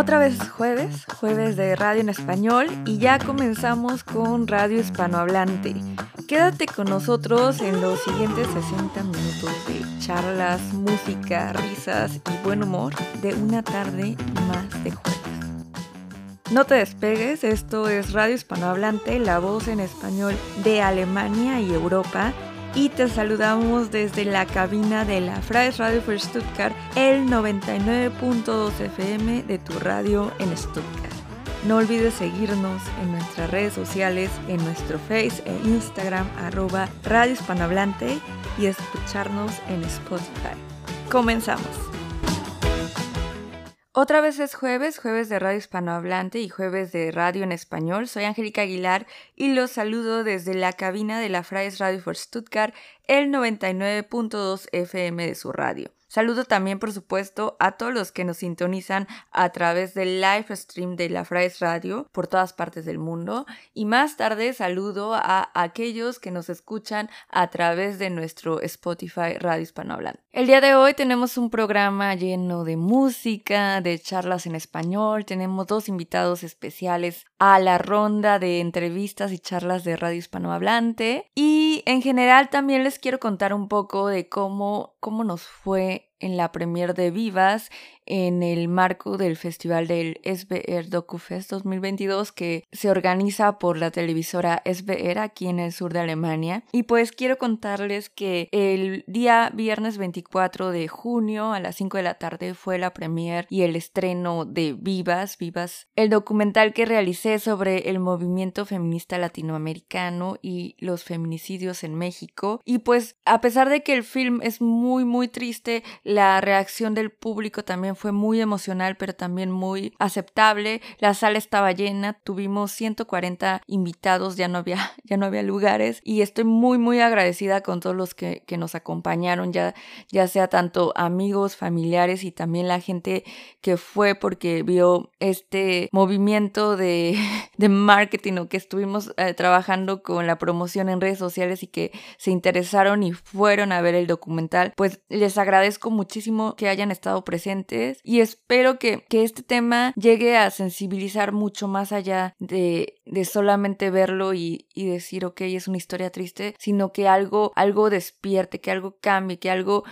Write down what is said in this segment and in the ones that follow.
Otra vez jueves, jueves de radio en español y ya comenzamos con Radio Hispanohablante. Quédate con nosotros en los siguientes 60 minutos de charlas, música, risas y buen humor de una tarde más de jueves. No te despegues, esto es Radio Hispanohablante, la voz en español de Alemania y Europa y te saludamos desde la cabina de la Freies Radio for Stuttgart, el 99.2 FM de tu radio en Stuttgart. No olvides seguirnos en nuestras redes sociales, en nuestro Face e Instagram, arroba Radio Hispanohablante y escucharnos en Spotify. Comenzamos. Otra vez es jueves, jueves de radio hispanohablante y jueves de radio en español. Soy Angélica Aguilar y los saludo desde la cabina de la Freies Radio for Stuttgart, el 99.2 FM de su radio. Saludo también, por supuesto, a todos los que nos sintonizan a través del live stream de la Fries Radio por todas partes del mundo. Y más tarde saludo a aquellos que nos escuchan a través de nuestro Spotify Radio Hispanohablante. El día de hoy tenemos un programa lleno de música, de charlas en español. Tenemos dos invitados especiales a la ronda de entrevistas y charlas de Radio Hispanohablante. Y en general también les quiero contar un poco de cómo, cómo nos fue right en la premier de Vivas en el marco del festival del SBR DocuFest 2022 que se organiza por la televisora SBR aquí en el sur de Alemania. Y pues quiero contarles que el día viernes 24 de junio a las 5 de la tarde fue la premier y el estreno de Vivas, Vivas, el documental que realicé sobre el movimiento feminista latinoamericano y los feminicidios en México. Y pues a pesar de que el film es muy muy triste, la reacción del público también fue muy emocional, pero también muy aceptable. La sala estaba llena, tuvimos 140 invitados, ya no había, ya no había lugares y estoy muy, muy agradecida con todos los que, que nos acompañaron, ya, ya sea tanto amigos, familiares y también la gente que fue porque vio este movimiento de, de marketing o que estuvimos eh, trabajando con la promoción en redes sociales y que se interesaron y fueron a ver el documental. Pues les agradezco muchísimo que hayan estado presentes y espero que, este tema llegue a sensibilizar mucho más allá de, solamente verlo y, decir, ok, es una historia triste, sino que algo, algo despierte, que algo cambie, que algo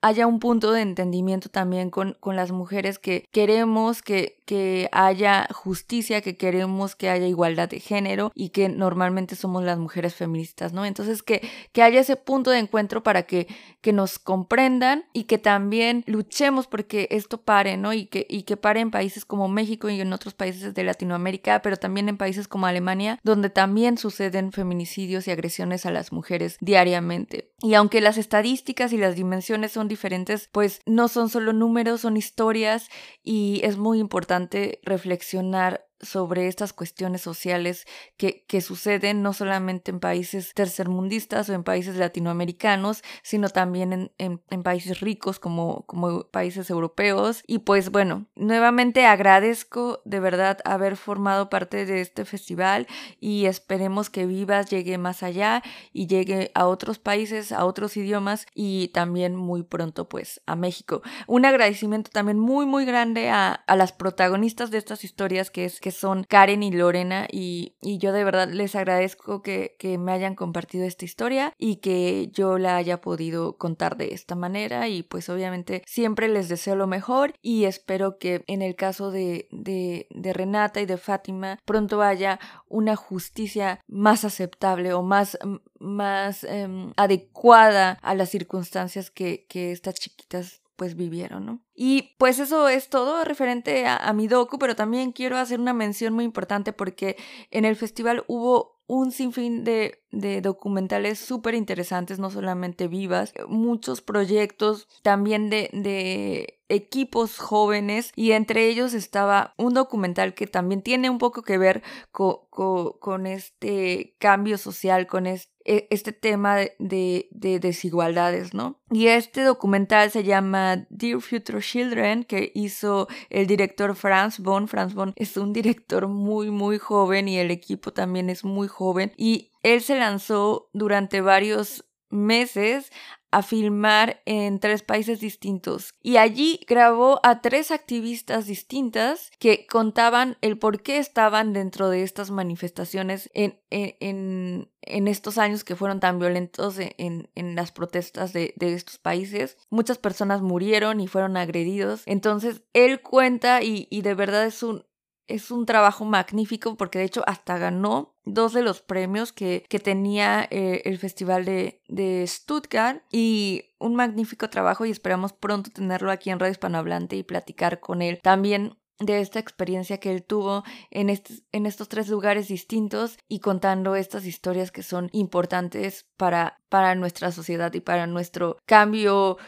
haya un punto de entendimiento también con, con las mujeres que queremos que, que haya justicia, que queremos que haya igualdad de género y que normalmente somos las mujeres feministas, ¿no? Entonces que, que haya ese punto de encuentro para que, que nos comprendan y que también luchemos porque esto pare, ¿no? Y que, y que pare en países como México y en otros países de Latinoamérica, pero también en países como Alemania, donde también suceden feminicidios y agresiones a las mujeres diariamente. Y aunque las estadísticas y las dimensiones son diferentes, pues no son solo números, son historias y es muy importante reflexionar sobre estas cuestiones sociales que, que, suceden no solamente en países tercermundistas o en países latinoamericanos, sino también en, en, países ricos como, como países europeos. Y pues bueno, nuevamente agradezco de verdad haber formado parte de este festival y esperemos que Vivas llegue más allá y llegue a otros países, a otros idiomas y también muy pronto pues a México. Un agradecimiento también muy muy grande a, a las protagonistas de estas historias que es que son Karen y Lorena y, yo de verdad les agradezco que, que, me hayan compartido esta historia y que yo la haya podido contar de esta manera y pues obviamente siempre les deseo lo mejor y espero que en el caso de, de, Renata y de Fátima pronto haya una justicia más aceptable o más más em, adecuada a las circunstancias que, que estas chiquitas pues vivieron, ¿no? Y pues eso es todo referente a, mi docu, pero también quiero hacer una mención muy importante porque en el festival hubo un sinfín de, de documentales súper interesantes, no solamente vivas, muchos proyectos también de, de equipos jóvenes y entre ellos estaba un documental que también tiene un poco que ver con este cambio social, con este e, este tema de, de, desigualdades, ¿no? Y este documental se llama Dear Future Children, que hizo el director Franz Bon. Franz Bon es un director muy, muy joven y el equipo también es muy joven. Y él se lanzó durante varios meses a filmar en tres países distintos y allí grabó a tres activistas distintas que contaban el por qué estaban dentro de estas manifestaciones en, en, en estos años que fueron tan violentos en, en las protestas de, de, estos países. Muchas personas murieron y fueron agredidos. Entonces, él cuenta y, y de verdad es un, es un trabajo magnífico porque de hecho hasta ganó dos de los premios que, tenía eh, el Festival de, Stuttgart y un magnífico trabajo y esperamos pronto tenerlo aquí en Radio Hispanohablante y platicar con él también de esta experiencia que él tuvo en, estos tres lugares distintos y contando estas historias que son importantes para nuestra sociedad y para nuestro cambio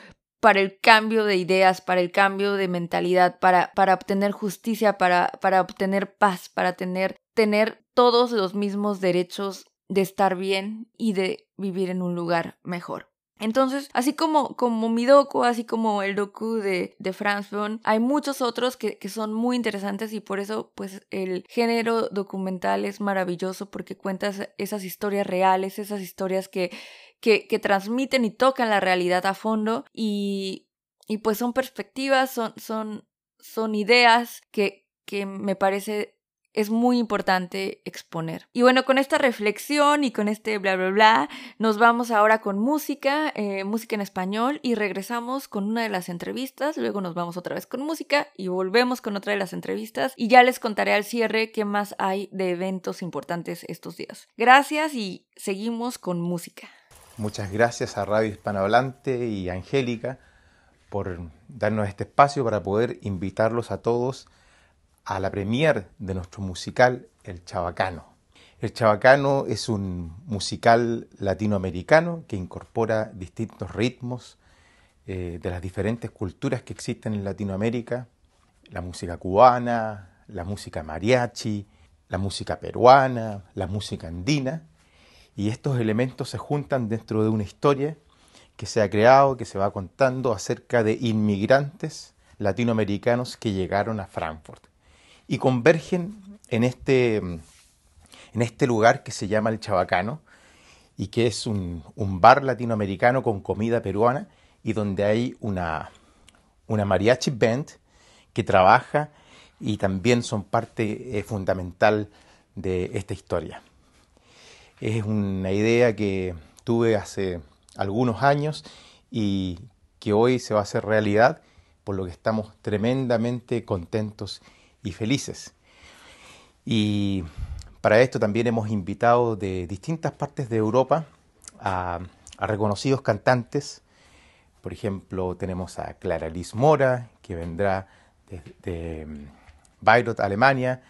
para el cambio de ideas, para el cambio de mentalidad, para, para obtener justicia, para, para obtener paz, para tener, tener todos los mismos derechos de estar bien y de vivir en un lugar mejor. Entonces, así como, como mi docu, así como el docu de, de Franz Von, hay muchos otros que, que, son muy interesantes y por eso, pues, el género documental es maravilloso porque cuenta esas historias reales, esas historias que, que, transmiten y tocan la realidad a fondo y, y pues son perspectivas, son, son, son ideas que, que me parece es muy importante exponer. Y bueno, con esta reflexión y con este bla, bla, bla, nos vamos ahora con música, eh, música en español, y regresamos con una de las entrevistas, luego nos vamos otra vez con música y volvemos con otra de las entrevistas y ya les contaré al cierre qué más hay de eventos importantes estos días. Gracias y seguimos con música. Muchas gracias a Radio Hispanohablante y Angélica por darnos este espacio para poder invitarlos a todos a la premier de nuestro musical El Chabacano. El Chabacano es un musical latinoamericano que incorpora distintos ritmos eh, de las diferentes culturas que existen en Latinoamérica, la música cubana, la música mariachi, la música peruana, la música andina, y estos elementos se juntan dentro de una historia que se ha creado, que se va contando acerca de inmigrantes latinoamericanos que llegaron a Frankfurt y convergen en este, en este lugar que se llama el Chabacano y que es un, bar latinoamericano con comida peruana y donde hay una, una mariachi band que trabaja y también son parte eh, fundamental de esta historia. Es una idea que tuve hace algunos años y que hoy se va a hacer realidad, por lo que estamos tremendamente contentos y felices. Y para esto también hemos invitado de distintas partes de Europa a, reconocidos cantantes. Por ejemplo, tenemos a Clara Liz Mora, que vendrá de mm, Bayreuth, Alemania.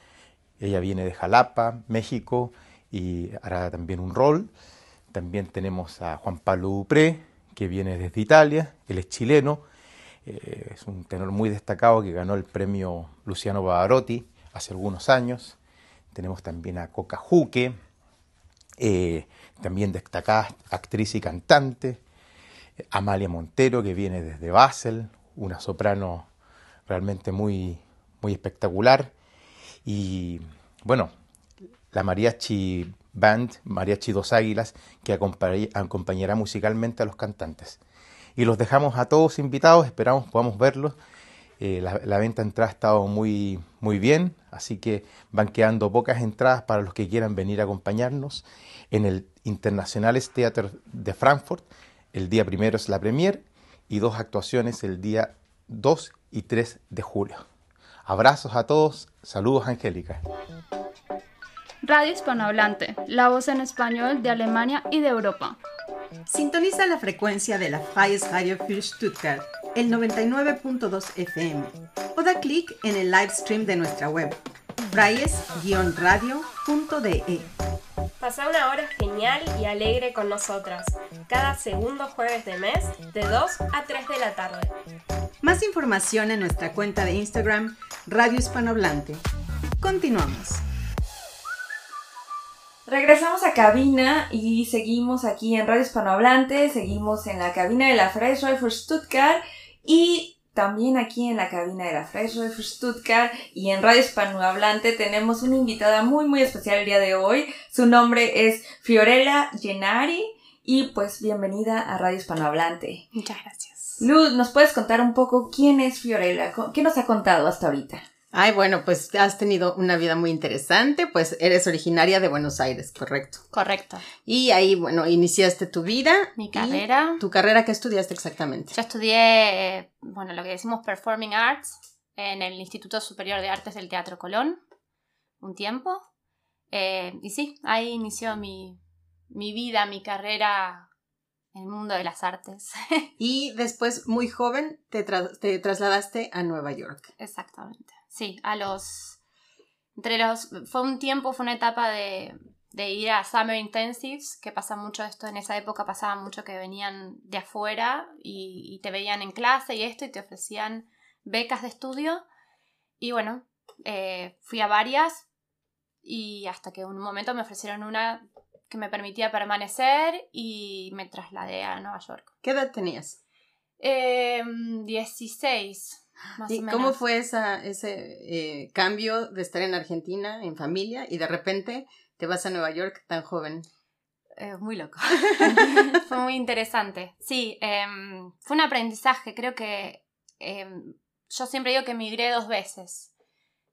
Ella viene de Jalapa, México y hará también un rol. También tenemos a Juan Pablo Dupré, que viene desde Italia, él es chileno, eh, es un tenor muy destacado que ganó el premio Luciano Pavarotti hace algunos años. Tenemos también a Coca Juque, eh, también destacada actriz y cantante. Amalia Montero, que viene desde Basel, una soprano realmente muy, muy espectacular. Y bueno, la Mariachi Band, Mariachi Dos Águilas, que acompañará musicalmente a los cantantes. Y los dejamos a todos invitados, esperamos podamos verlos. Eh, la, venta de entradas ha estado muy, muy bien, así que van quedando pocas entradas para los que quieran venir a acompañarnos en el Internationales Theater de Frankfurt. El día primero es la premier y dos actuaciones el día 2 y 3 de julio. Abrazos a todos, saludos Angélica. Radio Hispanohablante, la voz en español de Alemania y de Europa. Sintoniza la frecuencia de la Freies Radio für Stuttgart, el 99.2 FM, o da clic en el live stream de nuestra web, freies-radio.de. Pasa una hora genial y alegre con nosotras, cada segundo jueves de mes, de 2 a 3 de la tarde. Más información en nuestra cuenta de Instagram, Radio Hispanohablante. Continuamos. Regresamos a cabina y seguimos aquí en Radio Hispanohablante, seguimos en la cabina de la Freie for Stuttgart y también aquí en la cabina de la Freie for Stuttgart y en Radio Hispanohablante tenemos una invitada muy muy especial el día de hoy. Su nombre es Fiorella Gennari y pues bienvenida a Radio Hispanohablante. Muchas gracias. Luz, ¿nos puedes contar un poco quién es Fiorella? ¿Qué nos ha contado hasta ahorita? Ay, bueno, pues has tenido una vida muy interesante, pues eres originaria de Buenos Aires, correcto. Correcto. Y ahí, bueno, iniciaste tu vida. Mi carrera. ¿Tu carrera qué estudiaste exactamente? Yo estudié, bueno, lo que decimos Performing Arts en el Instituto Superior de Artes del Teatro Colón, un tiempo. Eh, y sí, ahí inició mi, mi vida, mi carrera en el mundo de las artes. y después, muy joven, te, te trasladaste a Nueva York. Exactamente. Sí, a los... Entre los... Fue un tiempo, fue una etapa de, de ir a Summer Intensives, que pasa mucho esto, en esa época pasaba mucho que venían de afuera y, te veían en clase y esto y te ofrecían becas de estudio. Y bueno, eh, fui a varias y hasta que en un momento me ofrecieron una que me permitía permanecer y me trasladé a Nueva York. ¿Qué edad tenías? Eh, 16. ¿Y cómo fue esa, ese eh, cambio de estar en Argentina, en familia, y de repente te vas a Nueva York tan joven? Eh, muy loco. fue muy interesante. Sí, em, fue un aprendizaje. Creo que em, yo siempre digo que migré dos veces.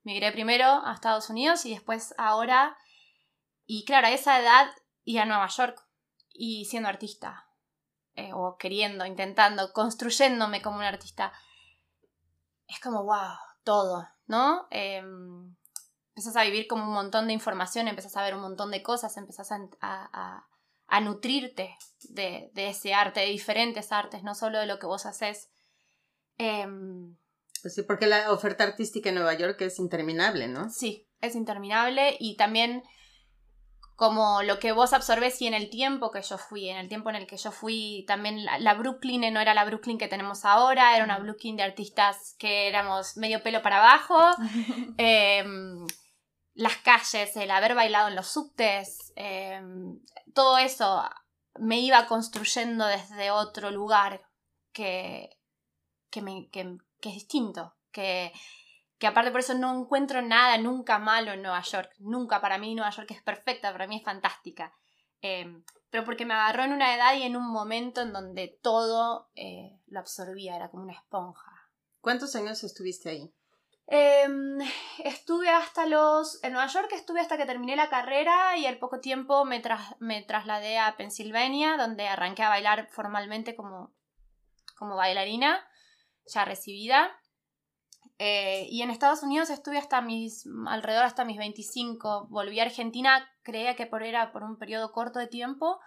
Migré primero a Estados Unidos y después ahora. Y claro, a esa edad y a Nueva York y siendo artista. Eh, o queriendo, intentando, construyéndome como un artista es como, wow, todo, ¿no? Eh, empiezas a vivir como un montón de información, empiezas a ver un montón de cosas, empiezas a, nutrirte de, ese arte, de diferentes artes, no solo de lo que vos haces. Em, pues sí, porque la oferta artística en Nueva York es interminable, ¿no? Sí, es interminable y también como lo que vos absorbes y en el tiempo que yo fui, en el tiempo en el que yo fui, también la, Brooklyn no era la Brooklyn que tenemos ahora, era una Brooklyn de artistas que éramos medio pelo para abajo, em, las calles, el haber bailado en los subtes, em, todo eso me iba construyendo desde otro lugar que, que, me, que, que es distinto, que que aparte por eso no encuentro nada nunca malo en Nueva York. Nunca, para mí Nueva York es perfecta, para mí es fantástica. Em, pero porque me agarró en una edad y en un momento en donde todo eh, lo absorbía, era como una esponja. ¿Cuántos años estuviste ahí? Em, estuve hasta los... En Nueva York estuve hasta que terminé la carrera y al poco tiempo me, me trasladé a Pensilvania, donde arranqué a bailar formalmente como, como bailarina, ya recibida. Eh, y en Estados Unidos estuve hasta mis, alrededor hasta mis 25. Volví a Argentina, creía que por, era por un periodo corto de tiempo.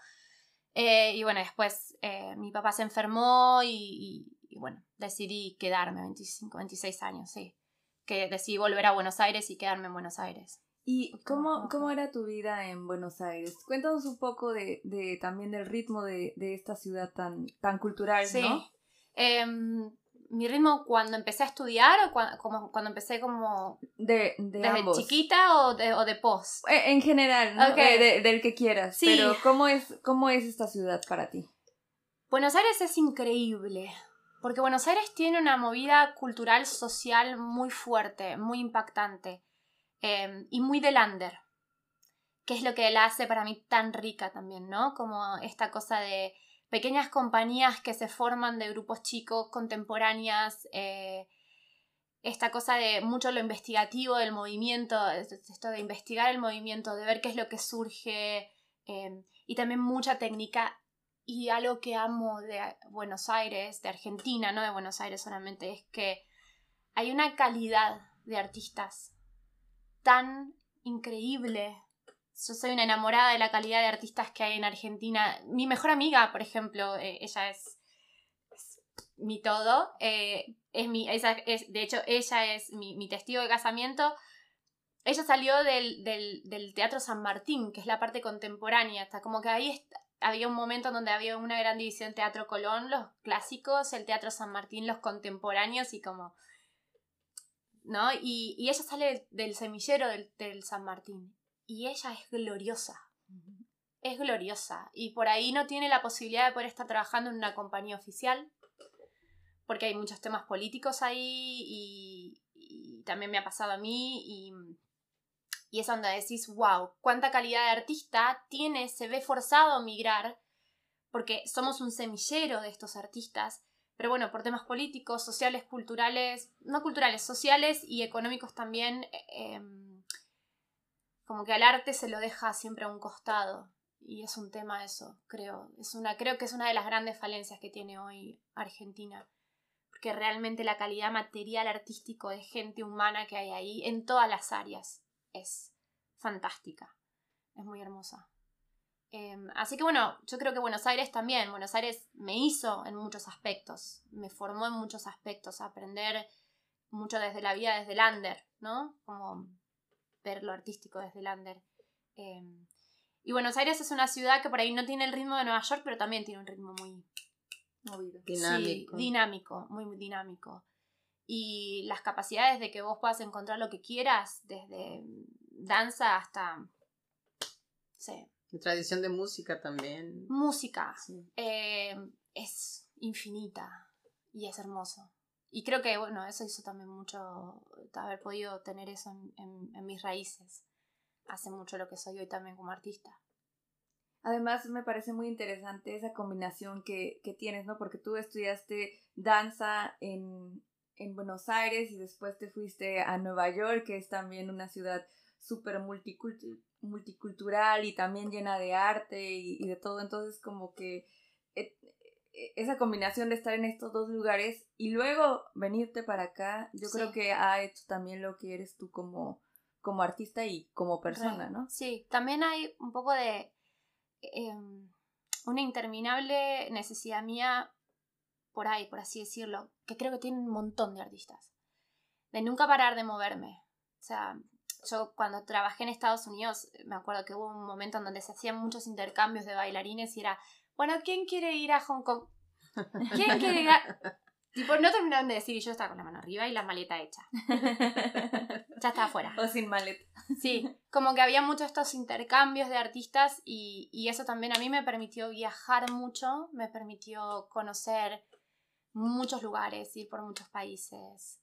Eh, y bueno, después eh, mi papá se enfermó y, bueno, decidí quedarme 25, 26 años, sí. Que decidí volver a Buenos Aires y quedarme en Buenos Aires. ¿Y cómo, cómo era tu vida en Buenos Aires? Cuéntanos un poco de, de también del ritmo de, de, esta ciudad tan, tan cultural, sí. ¿no? Em, mi ritmo cuando empecé a estudiar o cuando, como, cuando empecé como de, de desde chiquita o de, o de post. Eh, en general ¿no? Eh, del que quieras. Sí. pero cómo es cómo es esta ciudad para ti Buenos Aires es increíble porque Buenos Aires tiene una movida cultural social muy fuerte muy impactante eh, y muy de lander que es lo que la hace para mí tan rica también no como esta cosa de pequeñas compañías que se forman de grupos chicos, contemporáneas, eh, esta cosa de mucho lo investigativo del movimiento, esto de investigar el movimiento, de ver qué es lo que surge, eh, y también mucha técnica y algo que amo de Buenos Aires, de Argentina, no de Buenos Aires solamente, es que hay una calidad de artistas tan increíble yo soy una enamorada de la calidad de artistas que hay en Argentina. Mi mejor amiga, por ejemplo, eh, ella es, mi todo. Eh, es mi, es, de hecho, ella es mi, testigo de casamiento. Ella salió del, del, Teatro San Martín, que es la parte contemporánea. Hasta como que ahí había un momento donde había una gran división Teatro Colón, los clásicos, el Teatro San Martín, los contemporáneos y como... ¿No? Y, ella sale del semillero del San Martín y ella es gloriosa. Es gloriosa. Y por ahí no tiene la posibilidad de poder estar trabajando en una compañía oficial, porque hay muchos temas políticos ahí y, también me ha pasado a mí y, y es donde decís, wow, cuánta calidad de artista tiene, se ve forzado a migrar porque somos un semillero de estos artistas, pero bueno, por temas políticos, sociales, culturales, no culturales, sociales y económicos también, eh, em, como que al arte se lo deja siempre a un costado. Y es un tema eso, creo. Es una, creo que es una de las grandes falencias que tiene hoy Argentina. Porque realmente la calidad material artístico de gente humana que hay ahí en todas las áreas es fantástica. Es muy hermosa. Em, así que bueno, yo creo que Buenos Aires también. Buenos Aires me hizo en muchos aspectos. Me formó en muchos aspectos. Aprender mucho desde la vida, desde el under, ¿no? Como ver lo artístico desde el under. Em, y Buenos Aires es una ciudad que por ahí no tiene el ritmo de Nueva York, pero también tiene un ritmo muy Movido. dinámico, dinámico muy, muy dinámico. Y las capacidades de que vos puedas encontrar lo que quieras, desde danza hasta, sí, Tradición de música también. música, Sí. eh, es infinita y es hermoso. Y creo que, bueno, eso hizo también mucho, haber podido tener eso en, mis raíces. Hace mucho lo que soy hoy también como artista. Además, me parece muy interesante esa combinación que, que tienes, ¿no? Porque tú estudiaste danza en, en Buenos Aires y después te fuiste a Nueva York, que es también una ciudad súper multicultu- multicultural y también llena de arte y, de todo. Entonces, como que eh, esa combinación de estar en estos dos lugares y luego venirte para acá, yo Sí. creo que ha hecho también lo que eres tú como, como artista y como persona, ¿no? Sí, también hay un poco de em, una interminable necesidad mía por ahí, por así decirlo, que creo que tiene un montón de artistas, de nunca parar de moverme. O sea, yo cuando trabajé en Estados Unidos, me acuerdo que hubo un momento en donde se hacían muchos intercambios de bailarines y era, bueno, ¿quién quiere ir a Hong Kong? ¿Quién quiere ir a...? Tipo, no terminaron de decir y yo estaba con la mano arriba y la maleta hecha. Ya estaba afuera. o sin maleta. Sí, como que había muchos estos intercambios de artistas y, y eso también a mí me permitió viajar mucho, me permitió conocer muchos lugares, ir por muchos países.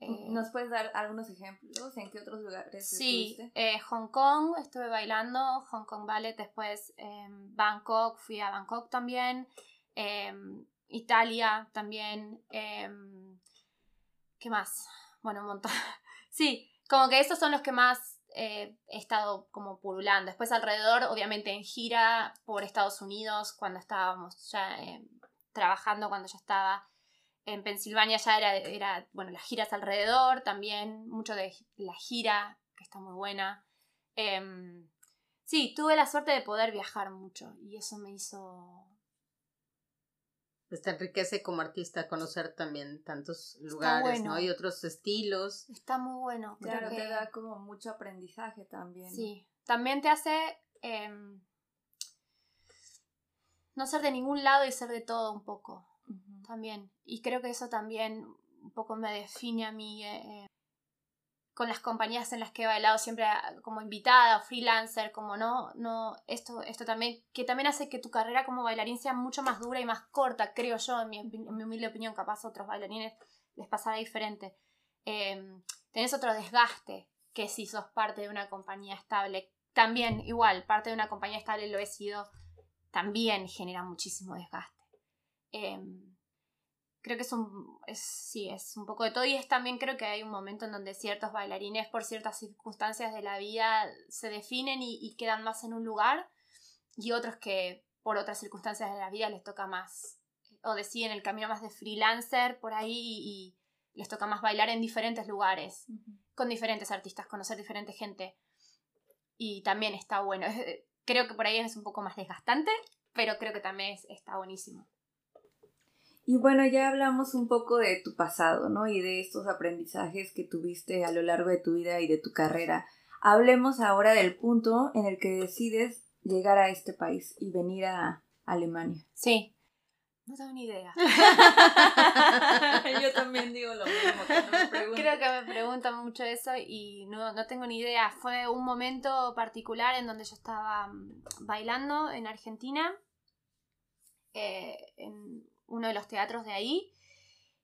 Eh, ¿Nos puedes dar algunos ejemplos? ¿En qué otros lugares sí, estuviste? eh, Hong Kong estuve bailando, Hong Kong Ballet, después em, Bangkok, fui a Bangkok también, em, Italia también, em, ¿qué más? Bueno, un montón. sí, como que esos son los que más eh, he estado como pululando. Después alrededor, obviamente en gira por Estados Unidos, cuando estábamos ya eh, trabajando, cuando ya estaba en Pensilvania, ya era, era, bueno, las giras alrededor también, mucho de la gira, que está muy buena. Em, sí, tuve la suerte de poder viajar mucho y eso me hizo... Pues te enriquece como artista conocer también tantos lugares, bueno. ¿no? Y otros estilos. Está muy bueno. Claro, que- te da como mucho aprendizaje también. Sí, también te hace em, no ser de ningún lado y ser de todo un poco. También. Y creo que eso también un poco me define a mí eh, eh, con las compañías en las que he bailado siempre ah, como invitada freelancer, como no, no, esto, esto también, que también hace que tu carrera como bailarín sea mucho más dura y más corta, creo yo, en mi, humilde opinión, capaz a otros bailarines les pasará diferente. Em, tenés otro desgaste que si sos parte de una compañía estable. También, igual, parte de una compañía estable lo he sido, también genera muchísimo desgaste. Em, creo que es un, es, sí, es un poco de todo y es también creo que hay un momento en donde ciertos bailarines por ciertas circunstancias de la vida se definen y, y quedan más en un lugar y otros que por otras circunstancias de la vida les toca más o deciden el camino más de freelancer por ahí y, y les toca más bailar en diferentes lugares con diferentes artistas, conocer diferente gente. Y también está bueno. Creo que por ahí es un poco más desgastante, pero creo que también es- está buenísimo. Y bueno, ya hablamos un poco de tu pasado, ¿no? Y de estos aprendizajes que tuviste a lo largo de tu vida y de tu carrera. Hablemos ahora del punto en el que decides llegar a este país y venir a Alemania. Sí. No tengo ni idea. Yo también digo lo mismo cuando me preguntan. Creo que me preguntan mucho eso y no, no tengo ni idea. Fue un momento particular en donde yo estaba mm, bailando en Argentina, eh, en uno de los teatros de ahí.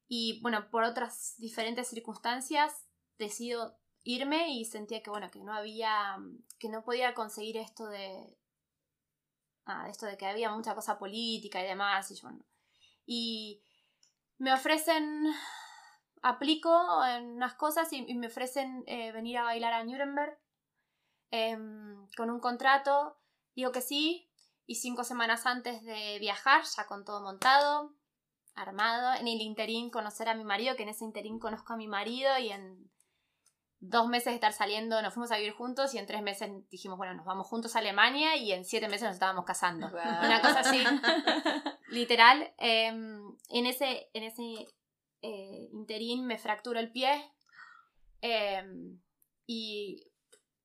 Y bueno, por otras diferentes circunstancias decido irme y sentía que bueno, que no había, que no podía conseguir esto de ah, esto de que había mucha cosa política y demás. Y, yo, y me ofrecen, aplico en unas cosas y, y me ofrecen eh, venir a bailar a Nuremberg em, con un contrato. Digo que sí. Y cinco semanas antes de viajar, ya con todo montado, armado, en el interín conocer a mi marido, que en ese interín conozco a mi marido y en dos meses de estar saliendo nos fuimos a vivir juntos y en tres meses dijimos, bueno, nos vamos juntos a Alemania y en siete meses nos estábamos casando. Una cosa así, literal. em, en ese, en ese eh, interín me fracturo el pie em, y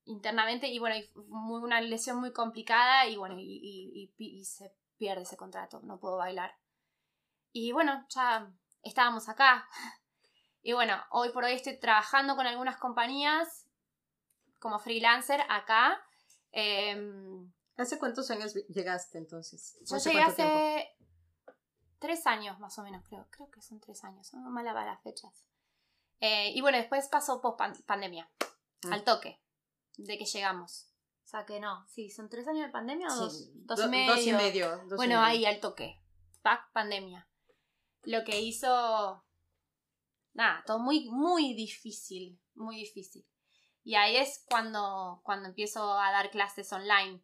internamente y bueno, y muy, una lesión muy complicada y bueno, y, se pierde ese contrato, no puedo bailar. Y bueno, ya estábamos acá. Y bueno, hoy por hoy estoy trabajando con algunas compañías como freelancer acá. Em, ¿Hace cuántos años llegaste entonces? yo ¿Hace llegué tiempo? hace tres años más o menos, creo. Creo que son tres años. No me para las fechas. Eh, y bueno, después pasó post pandemia. Mm. Al toque. De que llegamos. O sea que no. Sí, son tres años de pandemia o dos, Sí, dos do- y medio. Dos y medio. dos y Bueno, medio. ahí al toque. Pac pandemia. Lo que hizo. Nada, todo muy, muy difícil. Muy difícil. Y ahí es cuando, cuando empiezo a dar clases online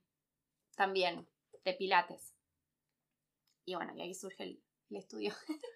también, de pilates. Y bueno, y ahí surge el, el estudio.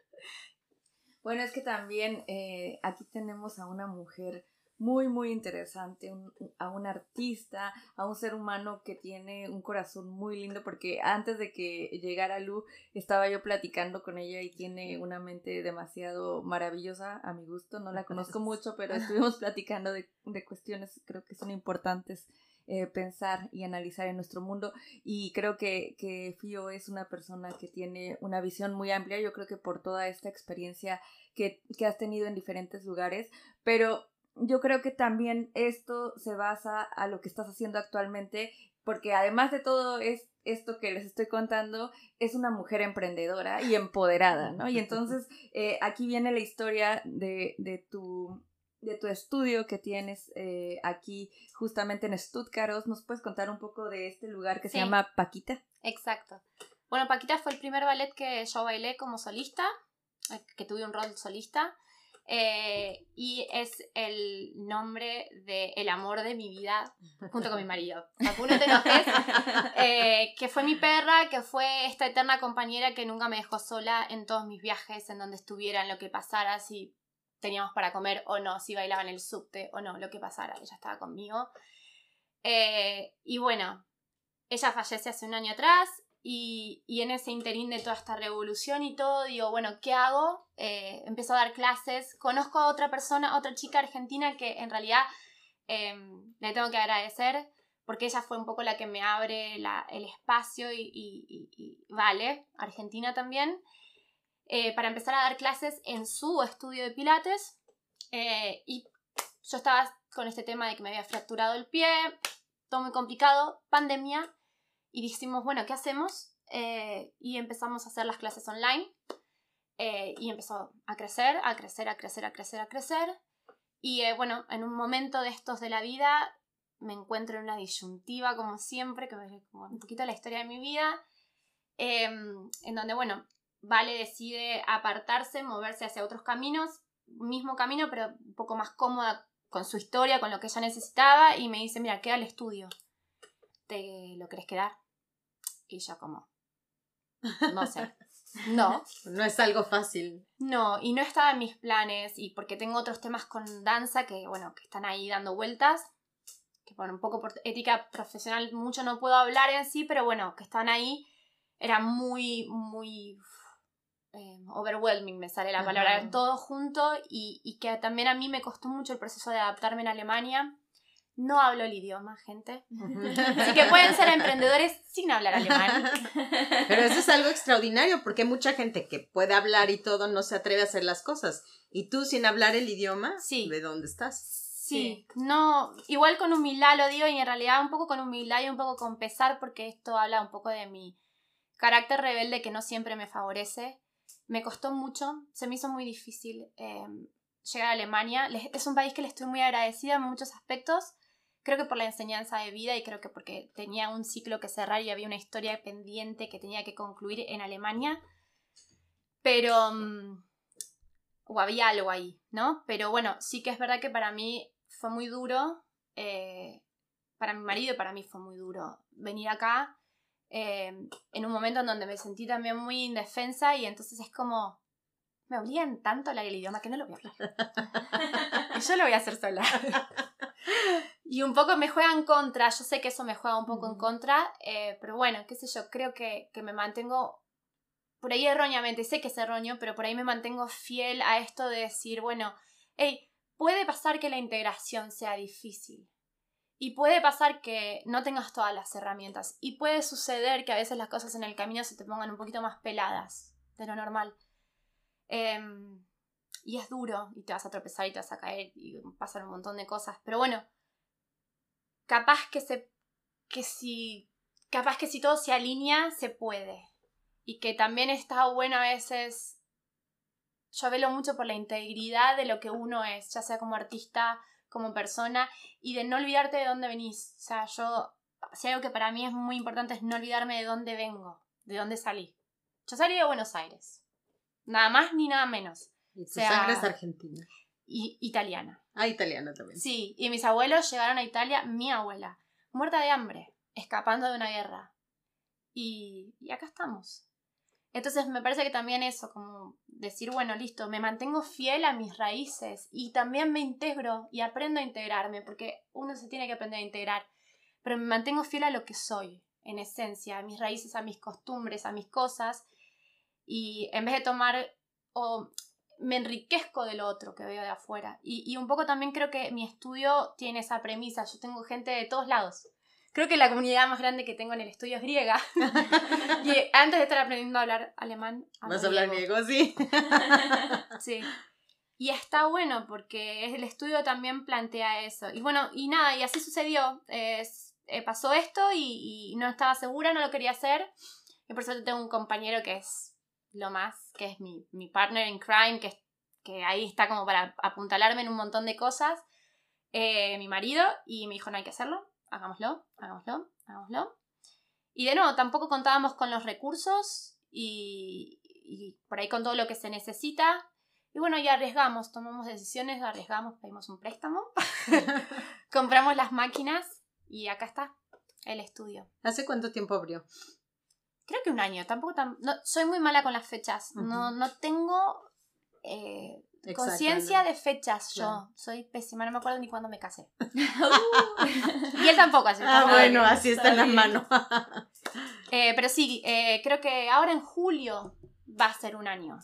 Bueno, es que también eh, aquí tenemos a una mujer muy, muy interesante, un- a un artista, a un ser humano que tiene un corazón muy lindo, porque antes de que llegara Lu, estaba yo platicando con ella y tiene una mente demasiado maravillosa a mi gusto. No la conozco mucho, pero estuvimos platicando de, de cuestiones creo que son importantes eh, pensar y analizar en nuestro mundo y creo que, que Fio es una persona que tiene una visión muy amplia, yo creo que por toda esta experiencia que, que has tenido en diferentes lugares, pero yo creo que también esto se basa a lo que estás haciendo actualmente, porque además de todo es esto que les estoy contando, es una mujer emprendedora y empoderada, ¿no? Y entonces eh, aquí viene la historia de, de tu de tu estudio que tienes eh, aquí justamente en Stuttgart. ¿Nos puedes contar un poco de este lugar que se llama Paquita? Exacto. Bueno, Paquita fue el primer ballet que yo bailé como solista, eh, que tuve un rol solista. Eh, y es el nombre de el amor de mi vida junto con mi marido. Facu, no te enojes. Que fue mi perra, que fue esta eterna compañera que nunca me dejó sola en todos mis viajes, en donde estuviera, en lo que pasara, si teníamos para comer o no, si bailaba en el subte o no, lo que pasara, ella estaba conmigo. Eh, y bueno, ella fallece hace un año atrás y, y en ese interín de toda esta revolución y todo, digo, bueno, ¿qué hago? Eh, a dar clases, conozco a otra persona, otra chica argentina que en realidad eh, le tengo que agradecer porque ella fue un poco la que me abre la- el espacio y- y vale, Argentina también, eh, para empezar a dar clases en su estudio de pilates. Eh, y yo estaba con este tema de que me había fracturado el pie, todo muy complicado, pandemia, y dijimos, bueno, ¿qué hacemos? Eh, y empezamos a hacer las clases online, eh, y empezó a crecer, a crecer, a crecer, a crecer, a crecer. Y eh, bueno, en un momento de estos de la vida me encuentro en una disyuntiva, como siempre, que es un poquito la historia de mi vida, eh, en donde, bueno, Vale decide apartarse, moverse hacia otros caminos, mismo camino, pero un poco más cómoda con su historia, con lo que ella necesitaba, y me dice, mira, queda el estudio. ¿Te lo querés quedar? Y yo como, no sé. No, No es algo fácil. no, y no estaba en mis planes, y porque tengo otros temas con danza que, bueno, que están ahí dando vueltas, que bueno, un poco por ética profesional mucho no puedo hablar en sí, pero bueno, que están ahí, era muy, muy eh, overwhelming, me sale la palabra, Ajá. todo junto, y, y que también a mí me costó mucho el proceso de adaptarme en Alemania. No hablo el idioma, gente. Así que pueden ser emprendedores sin hablar alemán. Pero eso es algo extraordinario porque hay mucha gente que puede hablar y todo no se atreve a hacer las cosas. Y tú sin hablar el idioma, Sí. ¿de dónde estás? Sí, no, igual con humildad lo digo y en realidad un poco con humildad y un poco con pesar porque esto habla un poco de mi carácter rebelde que no siempre me favorece. Me costó mucho, se me hizo muy difícil eh, llegar a Alemania. Es un país que le estoy muy agradecida en muchos aspectos, Creo que por la enseñanza de vida y creo que porque tenía un ciclo que cerrar y había una historia pendiente que tenía que concluir en Alemania. Pero... mm, o había algo ahí, ¿no? Pero bueno, sí que es verdad que para mí fue muy duro. eh, para mi marido y para mí fue muy duro venir acá eh, en un momento en donde me sentí también muy indefensa y entonces es como, me obligan tanto a hablar el idioma que no lo voy a hablar. y yo lo voy a hacer sola. Y un poco me juega en contra, yo sé que eso me juega un poco en contra, eh, pero bueno, qué sé yo, creo que, que me mantengo por ahí erróneamente, sé que es erróneo, pero por ahí me mantengo fiel a esto de decir, bueno, hey, puede pasar que la integración sea difícil. Y puede pasar que no tengas todas las herramientas. Y puede suceder que a veces las cosas en el camino se te pongan un poquito más peladas de lo normal. Em, y es duro, y te vas a tropezar y te vas a caer, y pasan un montón de cosas. Pero bueno, capaz que se. que si. capaz que si todo se alinea, se puede. Y que también está bueno a veces. Yo velo mucho por la integridad de lo que uno es, ya sea como artista, como persona, y de no olvidarte de dónde venís. O sea, yo. Si algo que para mí es muy importante es no olvidarme de dónde vengo, de dónde salí. Yo salí de Buenos Aires. Nada más ni nada menos. Y tu sea- sangre es argentina. Y italiana. Ah, italiana también. Sí, y mis abuelos llegaron a Italia, mi abuela, muerta de hambre, escapando de una guerra. Y, y acá estamos. Entonces me parece que también eso, como decir, bueno, listo, me mantengo fiel a mis raíces y también me integro y aprendo a integrarme, porque uno se tiene que aprender a integrar, pero me mantengo fiel a lo que soy, en esencia, a mis raíces, a mis costumbres, a mis cosas, y en vez de tomar o me enriquezco de lo otro que veo de afuera. Y, y un poco también creo que mi estudio tiene esa premisa. Yo tengo gente de todos lados. Creo que la comunidad más grande que tengo en el estudio es griega. y antes de estar aprendiendo a hablar alemán, Vas a hablar griego. sí. Sí. Y está bueno porque el estudio también plantea eso. Y bueno, y nada, y así sucedió. Eh, pasó esto y, y no estaba segura, no lo quería hacer. Y por suerte tengo un compañero que es lo más, que es mi, mi partner in crime, que, que ahí está como para apuntalarme en un montón de cosas. Eh, mi marido, y me dijo, no hay que hacerlo, hagámoslo, hagámoslo, hagámoslo. Y de nuevo, tampoco contábamos con los recursos y, y por ahí con todo lo que se necesita. Y bueno, ya arriesgamos, tomamos decisiones, arriesgamos, pedimos un préstamo, compramos las máquinas y acá está el estudio. ¿Hace cuánto tiempo abrió? Creo que un año, tampoco tan... No, soy muy mala con las fechas, no, no tengo eh, conciencia de fechas Claro. yo. Soy pésima, no me acuerdo ni cuándo me casé. y él tampoco, así Ah, bueno, así está en las manos. Eh, pero sí, eh, creo que ahora en julio va a ser un año.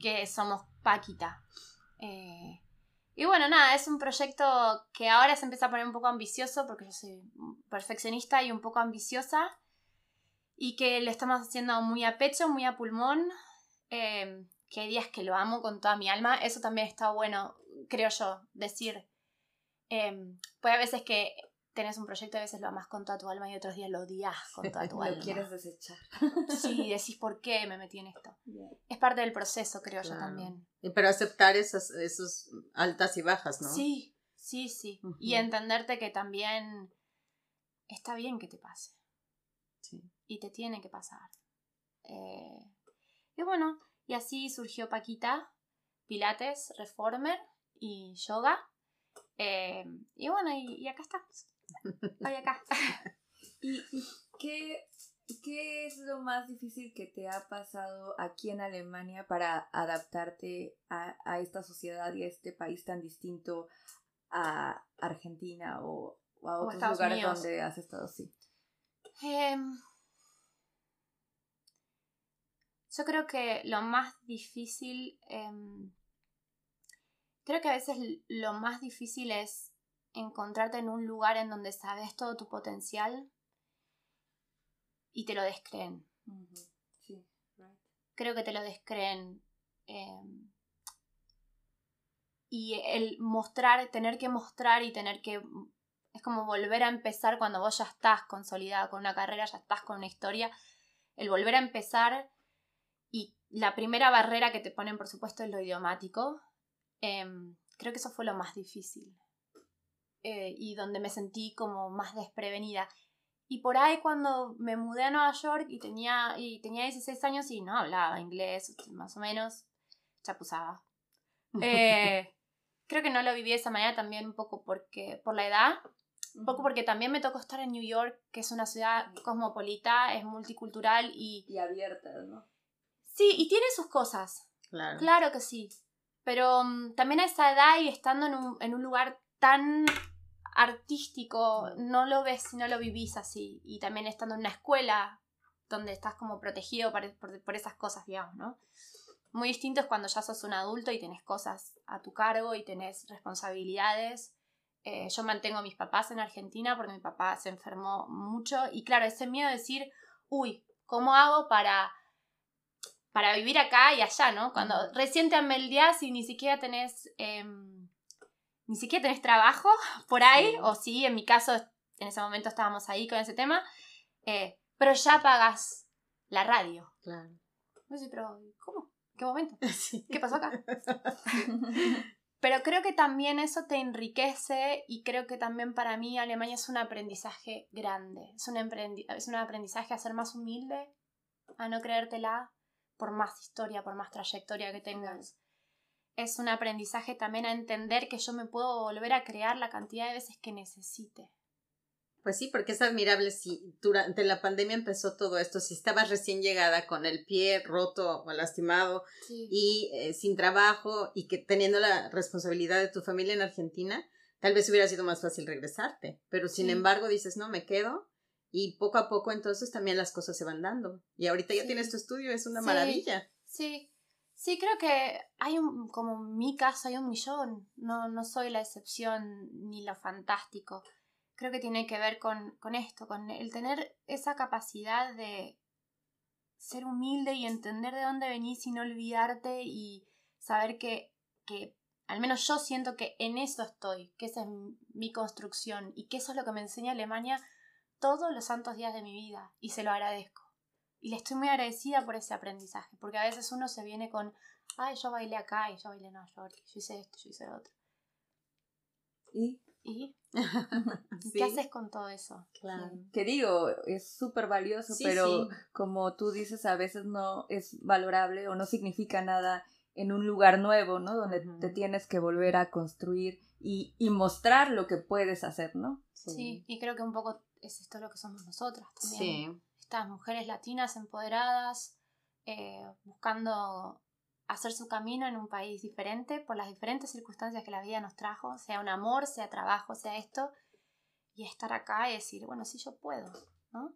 Que somos Paquita. Eh, y bueno, nada, es un proyecto que ahora se empieza a poner un poco ambicioso porque yo soy perfeccionista y un poco ambiciosa y que lo estamos haciendo muy a pecho, muy a pulmón. eh, que hay días que lo amo con toda mi alma. Eso también está bueno, creo yo, decir. Eh, puede a veces que tenés un proyecto, a veces lo amas con toda tu alma y otros días lo odias con toda tu Lo alma. quieres desechar. Sí, decís por qué me metí en esto. Es parte del proceso, creo yo también. Y Pero aceptar esas, esos altas y bajas, ¿no? Sí, sí, sí. Y entenderte que también está bien que te pase. Y te tiene que pasar. Eh, y bueno, y así surgió Paquita, Pilates, Reformer y Yoga. Eh, y bueno, y, y acá estamos. Hoy acá. ¿Y, qué, qué es lo más difícil que te ha pasado aquí en Alemania para adaptarte a, a esta sociedad y a este país tan distinto a Argentina o, o a otros lugares Unidos. donde has estado? Sí. Em, yo creo que lo más difícil, em, creo que a veces lo más difícil es encontrarte en un lugar en donde sabes todo tu potencial y te lo descreen. Sí, right. Creo que te lo descreen. em, y el mostrar, tener que mostrar y tener que... Es como volver a empezar cuando vos ya estás consolidada con una carrera, ya estás con una historia. El volver a empezar y la primera barrera que te ponen, por supuesto, es lo idiomático. Em, creo que eso fue lo más difícil. eh, y donde me sentí como más desprevenida. Y por ahí cuando me mudé a Nueva York y tenía, y tenía 16 años y no hablaba inglés, más o menos, chapuzaba. Eh, creo que no lo viví de esa manera también un poco porque, por la edad, un poco porque también me tocó estar en New York, que es una ciudad cosmopolita, es multicultural y... Y abierta, ¿no? Sí, y tiene sus cosas. Claro. Claro que sí. Pero mm, también a esa edad y estando en un, en un lugar tan artístico, no lo ves si no lo vivís así. Y también estando en una escuela donde estás como protegido por, por- por esas cosas, digamos, ¿no? Muy distinto es cuando ya sos un adulto y tenés cosas a tu cargo y tenés responsabilidades. Eh, yo mantengo a mis papás en Argentina porque mi papá se enfermó mucho y claro, ese miedo de decir, uy, ¿cómo hago para, para vivir acá y allá, ¿no? Cuando recién te ameldeás y ni siquiera tenés, em, ni siquiera tenés trabajo por ahí, o sí, en mi caso, en ese momento estábamos ahí con ese tema, eh, pero ya pagas la radio. Claro. Yo decía, pero ¿cómo? ¿Qué momento? Sí. ¿Qué pasó acá? Pero creo que también eso te enriquece y creo que también para mí Alemania es un aprendizaje grande. Es un, es un aprendizaje a ser más humilde, a no creértela por más historia, por más trayectoria que tengas. Es un aprendizaje también a entender que yo me puedo volver a crear la cantidad de veces que necesite. Pues sí, porque es admirable si durante la pandemia empezó todo esto, si estabas recién llegada con el pie roto o lastimado y eh, sin trabajo y que teniendo la responsabilidad de tu familia en Argentina, tal vez hubiera sido más fácil regresarte. Pero sin Sí. embargo dices, no, me quedo y poco a poco entonces también las cosas se van dando. Y ahorita ya Sí. tienes tu estudio, es una Sí. maravilla. Sí, sí, creo que hay un, como en mi caso hay un millón, no, no soy la excepción ni lo fantástico. Creo que tiene que ver con, con esto, con el tener esa capacidad de ser humilde y entender de dónde venís y no olvidarte y saber que, que al menos yo siento que en eso estoy, que esa es mi- mi construcción y que eso es lo que me enseña Alemania todos los santos días de mi vida y se lo agradezco. Y le estoy muy agradecida por ese aprendizaje, porque a veces uno se viene con, ay, yo bailé acá y yo bailé en Nueva York, yo hice esto, yo hice lo otro. Y ¿Y Sí, qué haces con todo eso? Claro. que digo, es súper valioso, Sí, pero sí. como tú dices, a veces no es valorable o no significa nada en un lugar nuevo, ¿no? Donde Ujú. te tienes que volver a construir y, y mostrar lo que puedes hacer, ¿no? Sí. y creo que un poco es esto lo que somos nosotras también. Sí. Estas mujeres latinas empoderadas, eh, buscando hacer su camino en un país diferente por las diferentes circunstancias que la vida nos trajo, sea un amor, sea trabajo, sea esto, y estar acá y decir, bueno, sí, yo puedo, ¿no?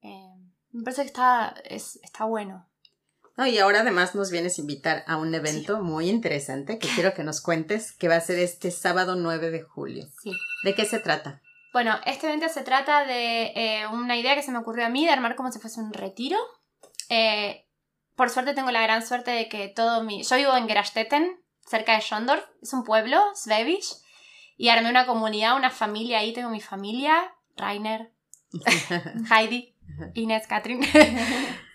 Eh, me parece que está, es, está bueno. No, y ahora además nos vienes a invitar a un evento muy interesante que quiero que nos cuentes, que va a ser este sábado 9 de julio. Sí. ¿De qué se trata? Bueno, este evento se trata de eh, una idea que se me ocurrió a mí de armar como si fuese un retiro. Eh, por suerte tengo la gran suerte de que todo mi... Yo vivo en Gerstetten, cerca de Schondorf, es un pueblo, Svebisch, y armé una comunidad, una familia ahí, tengo mi familia, Rainer, Heidi, Inés, Katrin.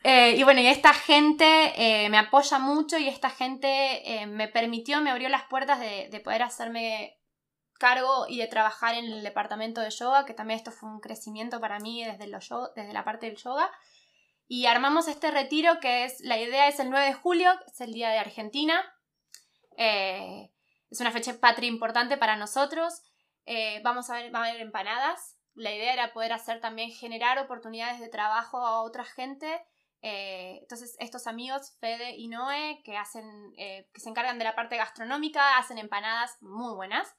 Eh, y bueno, y esta gente eh, me apoya mucho y esta gente eh, me permitió, me abrió las puertas de, de poder hacerme cargo y de trabajar en el departamento de yoga, que también esto fue un crecimiento para mí desde, lo desde la parte del yoga. Y armamos este retiro que es, la idea es el 9 de julio, es el Día de Argentina. Eh, es una fecha patria importante para nosotros. Eh, vamos a ver, va a haber empanadas. La idea era poder hacer también, generar oportunidades de trabajo a otra gente. Eh, entonces, estos amigos, Fede y Noé, que, hacen, que se encargan de la parte gastronómica, hacen empanadas muy buenas.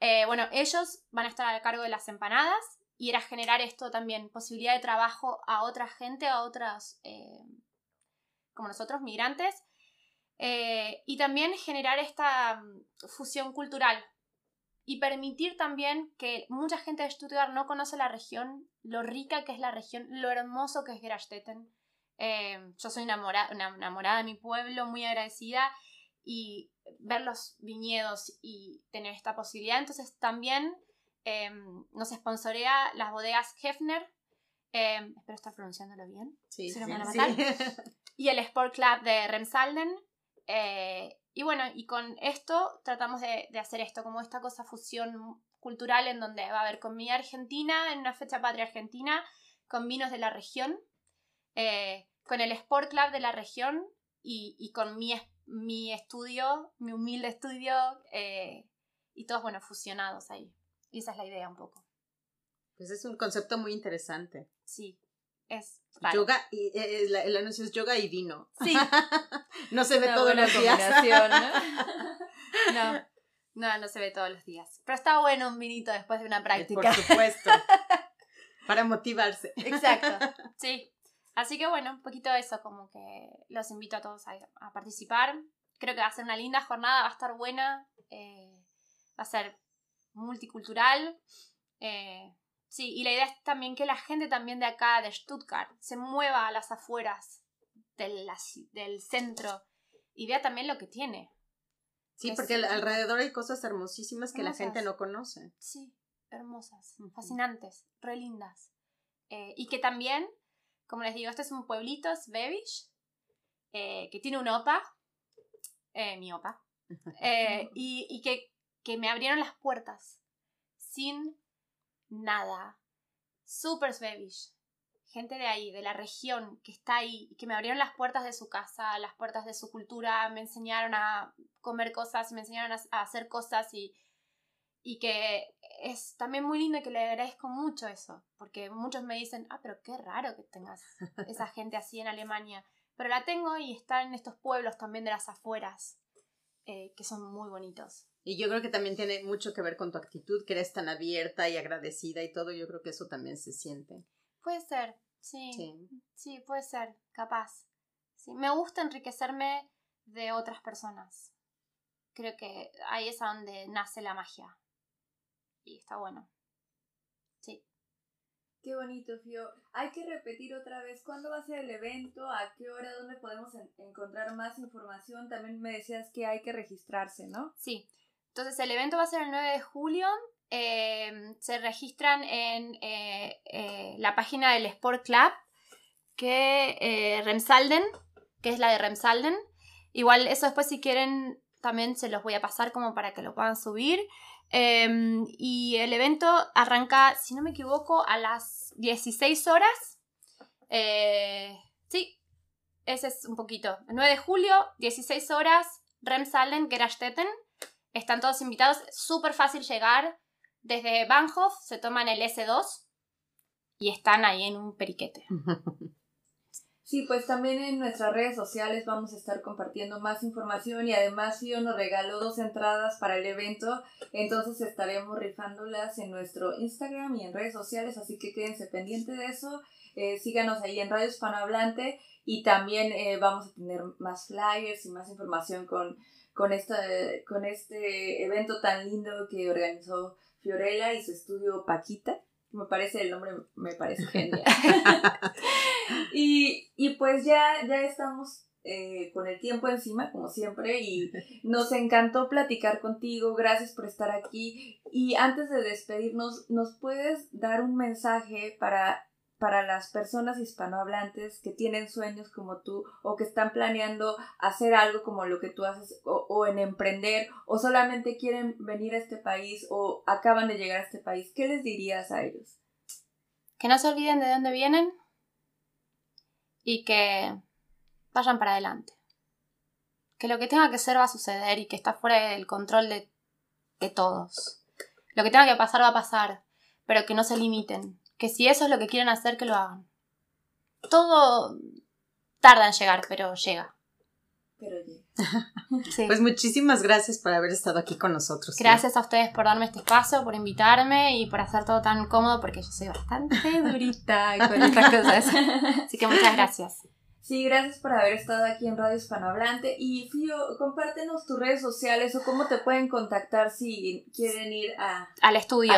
Eh, bueno, ellos van a estar a cargo de las empanadas y era generar esto también, posibilidad de trabajo a otra gente, a otras, eh, como nosotros, migrantes, eh, y también generar esta mm, fusión cultural y permitir también que mucha gente de Stuttgart no conoce la región, lo rica que es la región, lo hermoso que es Gerstetten. Eh, yo soy enamorada, enamorada de mi pueblo, muy agradecida y ver los viñedos y tener esta posibilidad. Entonces también eh, nos sponsorea las bodegas Hefner, eh, espero estar pronunciándolo bien, Sí, Se nos sí, van a sí. matar. y el Sport Club de Remsalden. eh, y bueno, y con esto tratamos de, de hacer esto, como esta cosa fusión cultural en donde va a haber comida argentina en una fecha patria argentina, con vinos de la región, eh, con el Sport Club de la región y, con mi, mi, estudio, mi humilde estudio, eh, y todos, bueno, fusionados ahí. Y esa es la idea un poco. Pues es un concepto muy interesante. Sí, es Yoga y eh, el, anuncio es yoga y vino. Sí. no se ve todos los días. ¿no? no, no, se ve todos los días. Pero está bueno un vinito después de una práctica. Por supuesto. Para motivarse. Exacto. Sí. Así que bueno, un poquito de eso, como que los invito a todos a, participar. Creo que va a ser una linda jornada, va a estar buena, eh, va a ser multicultural. Eh, Sí, y la idea es también que la gente también de acá, de Stuttgart, se mueva a las afueras del, del centro y vea también lo que tiene. Sí, porque alrededor hay cosas hermosísimas que la gente no conoce. Sí, hermosas, fascinantes, re lindas. Eh, y que también, como les digo, este es un pueblito, es eh, que tiene un opa, eh, mi opa, y, y que, que me abrieron las puertas sin nada. Super Svevish. Gente de ahí, de la región, que está ahí, que me abrieron las puertas de su casa, las puertas de su cultura, me enseñaron a comer cosas, me enseñaron a, hacer cosas y, y que es también muy lindo y que le agradezco mucho eso, porque muchos me dicen, ah, pero qué raro que tengas esa gente así en Alemania, pero la tengo y está en estos pueblos también de las afueras, eh, que son muy bonitos. Y yo creo que también tiene mucho que ver con tu actitud, que eres tan abierta y agradecida y todo. Yo creo que eso también se siente. Puede ser, sí. Sí, puede ser, capaz. Sí, me gusta enriquecerme de otras personas. Creo que ahí es donde nace la magia. Y está bueno. Sí. Qué bonito, Fio. Hay que repetir otra vez cuándo va a ser el evento, a qué hora, dónde podemos encontrar más información. También me decías que hay que registrarse, ¿no? Sí. Entonces el evento va a ser el 9 de julio. Eh, se registran en eh, eh, la página del Sport Club, que Remsalden, que es la de Remsalden. Igual eso después si quieren también se los voy a pasar como para que lo puedan subir. Em, y el evento arranca, si no me equivoco, a las 16 horas. sí, ese es un poquito. El 9 de julio, 16 horas, Remsalden, Gerastetten. Están todos invitados, súper fácil llegar. Desde Bahnhof se toman el S2 y están ahí en un periquete. Sí, pues también en nuestras redes sociales vamos a estar compartiendo más información y además Fio nos regaló dos entradas para el evento, entonces estaremos rifándolas en nuestro Instagram y en redes sociales, así que quédense pendientes de eso, eh, síganos ahí en Radio Hispanohablante y también eh, vamos a tener más flyers y más información con con, esta, con este evento tan lindo que organizó Fiorella y su estudio Paquita. Me parece el nombre, me parece genial. y, y, pues ya, ya estamos eh, con el tiempo encima, como siempre, y nos encantó platicar contigo. Gracias por estar aquí. Y antes de despedirnos, ¿nos puedes dar un mensaje para para las personas hispanohablantes que tienen sueños como tú o que están planeando hacer algo como lo que tú haces o, en emprender o solamente quieren venir a este país o acaban de llegar a este país, ¿qué les dirías a ellos? Que no se olviden de dónde vienen y que vayan para adelante. Que lo que tenga que ser va a suceder y que está fuera del control de, de todos. Lo que tenga que pasar va a pasar, pero que no se limiten, que si eso es lo que quieren hacer, que lo hagan. Todo tarda en llegar, pero llega. Pero llega. Pues muchísimas gracias por haber estado aquí con nosotros. Gracias a ustedes por darme este espacio, por invitarme y por hacer todo tan cómodo, porque yo soy bastante durita con estas cosas. Así que muchas gracias. Sí, gracias por haber estado aquí en Radio Hispanohablante. Y Fío, compártenos tus redes sociales o cómo te pueden contactar si quieren ir a, al estudio.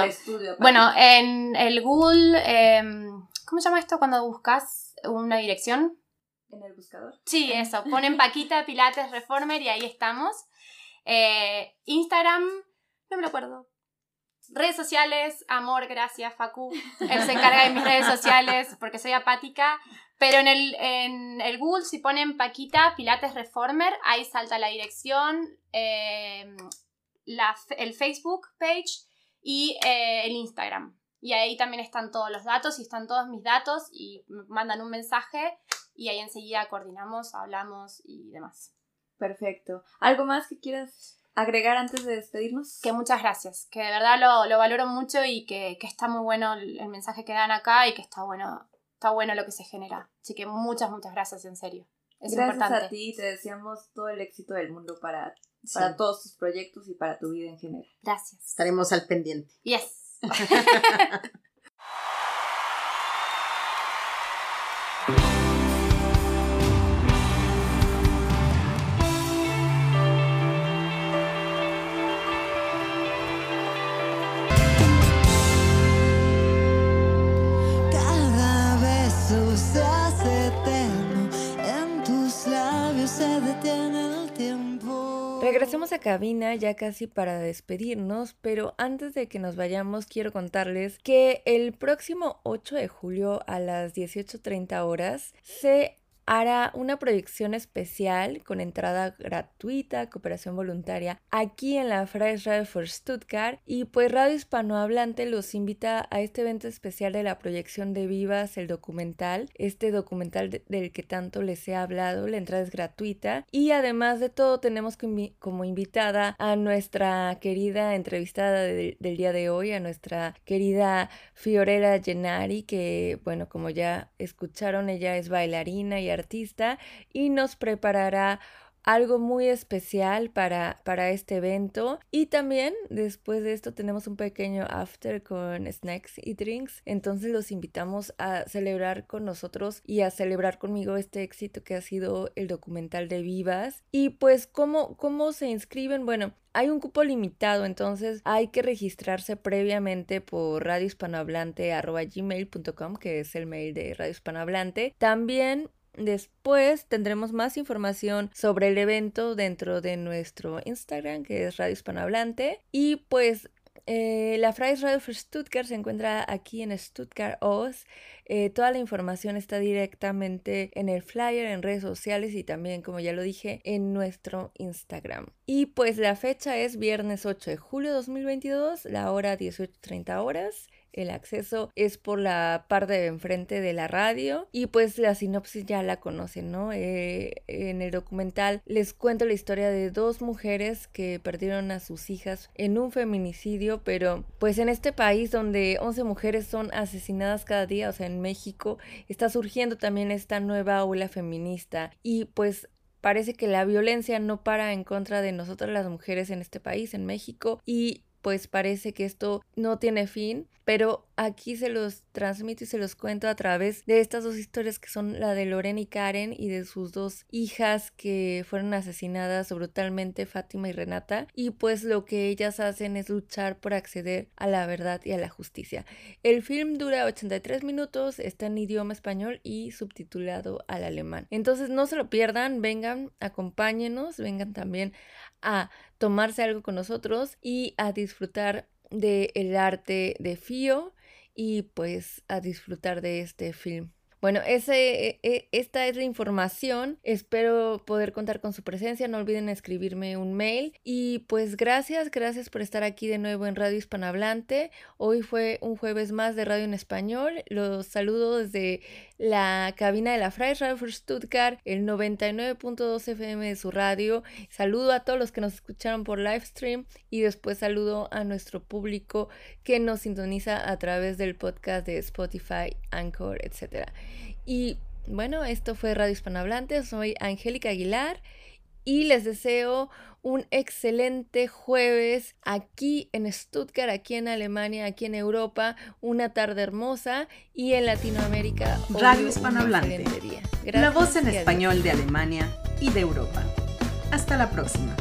bueno, en el Google, em, ¿cómo se llama esto cuando buscas una dirección? En el buscador. Sí, eso. Ponen Paquita Pilates Reformer y ahí estamos. Eh, Instagram, no me lo acuerdo. Redes sociales, amor, gracias, Facu. Él se encarga de mis redes sociales porque soy apática. Pero en el, en el Google, si ponen Paquita Pilates Reformer, ahí salta la dirección, em, la, el Facebook page y eh, el Instagram. Y ahí también están todos los datos y están todos mis datos y mandan un mensaje y ahí enseguida coordinamos, hablamos y demás. Perfecto. ¿Algo más que quieras agregar antes de despedirnos? Que muchas gracias, que de verdad lo, valoro mucho y que, está muy bueno el, mensaje que dan acá y que está bueno, está bueno lo que se genera. Así que muchas, muchas gracias, en serio. Es gracias a ti, te deseamos todo el éxito del mundo para, para todos tus proyectos y para tu vida en general. Gracias. Estaremos al pendiente. Yes. cabina ya casi para despedirnos, pero antes de que nos vayamos quiero contarles que el próximo 8 de julio a las 18.30 horas se hará una proyección especial con entrada gratuita, cooperación voluntaria, aquí en la Freies Radio for Stuttgart. Y pues Radio Hispanohablante los invita a este evento especial de la proyección de Vivas, el documental, este documental del que tanto les he hablado. La entrada es gratuita. Y además de todo, tenemos como invitada a nuestra querida entrevistada del día de hoy, a nuestra querida Fiorella Gennari, que, bueno, como ya escucharon, ella es bailarina y artista y nos preparará algo muy especial para, para este evento. Y también después de esto tenemos un pequeño after con snacks y drinks. Entonces los invitamos a celebrar con nosotros y a celebrar conmigo este éxito que ha sido el documental de Vivas. Y pues, ¿cómo, cómo se inscriben? Bueno, hay un cupo limitado, entonces hay que registrarse previamente por radiohispanohablante.gmail.com, que es el mail de Radio Hispanohablante. También Después tendremos más información sobre el evento dentro de nuestro Instagram, que es Radio Hispanohablante. Y pues eh, la Freies Radio for Stuttgart se encuentra aquí en Stuttgart Oz. Eh, toda la información está directamente en el flyer, en redes sociales y también, como ya lo dije, en nuestro Instagram. Y pues la fecha es viernes 8 de julio de 2022, la hora 18.30 horas. El acceso es por la parte de enfrente de la radio y pues la sinopsis ya la conocen, ¿no? Eh, en el documental les cuento la historia de dos mujeres que perdieron a sus hijas en un feminicidio, pero pues en este país donde 11 mujeres son asesinadas cada día, o sea, en México, está surgiendo también esta nueva ola feminista y pues parece que la violencia no para en contra de nosotras las mujeres en este país, en México, y pues parece que esto no tiene fin, pero aquí se los transmito y se los cuento a través de estas dos historias que son la de Lorena y Karen y de sus dos hijas que fueron asesinadas brutalmente, Fátima y Renata, y pues lo que ellas hacen es luchar por acceder a la verdad y a la justicia. El film dura 83 minutos, está en idioma español y subtitulado al alemán. Entonces no se lo pierdan, vengan, acompáñenos, vengan también a tomarse algo con nosotros y a disfrutar del arte de Fío y pues a disfrutar de este film. Bueno, ese, e, e, esta es la información. Espero poder contar con su presencia. No olviden escribirme un mail. Y pues gracias, gracias por estar aquí de nuevo en Radio Hispanohablante. Hoy fue un jueves más de Radio en Español. Los saludo desde la cabina de la Freies Radio for Stuttgart, el 99.2 FM de su radio. Saludo a todos los que nos escucharon por live stream y después saludo a nuestro público que nos sintoniza a través del podcast de Spotify, Anchor, etc. Y bueno, esto fue Radio Hispanohablante. Soy Angélica Aguilar y les deseo un excelente jueves aquí en Stuttgart, aquí en Alemania, aquí en Europa, una tarde hermosa y en Latinoamérica. Radio Hispanohablante. La voz en español de Alemania y de Europa. Hasta la próxima.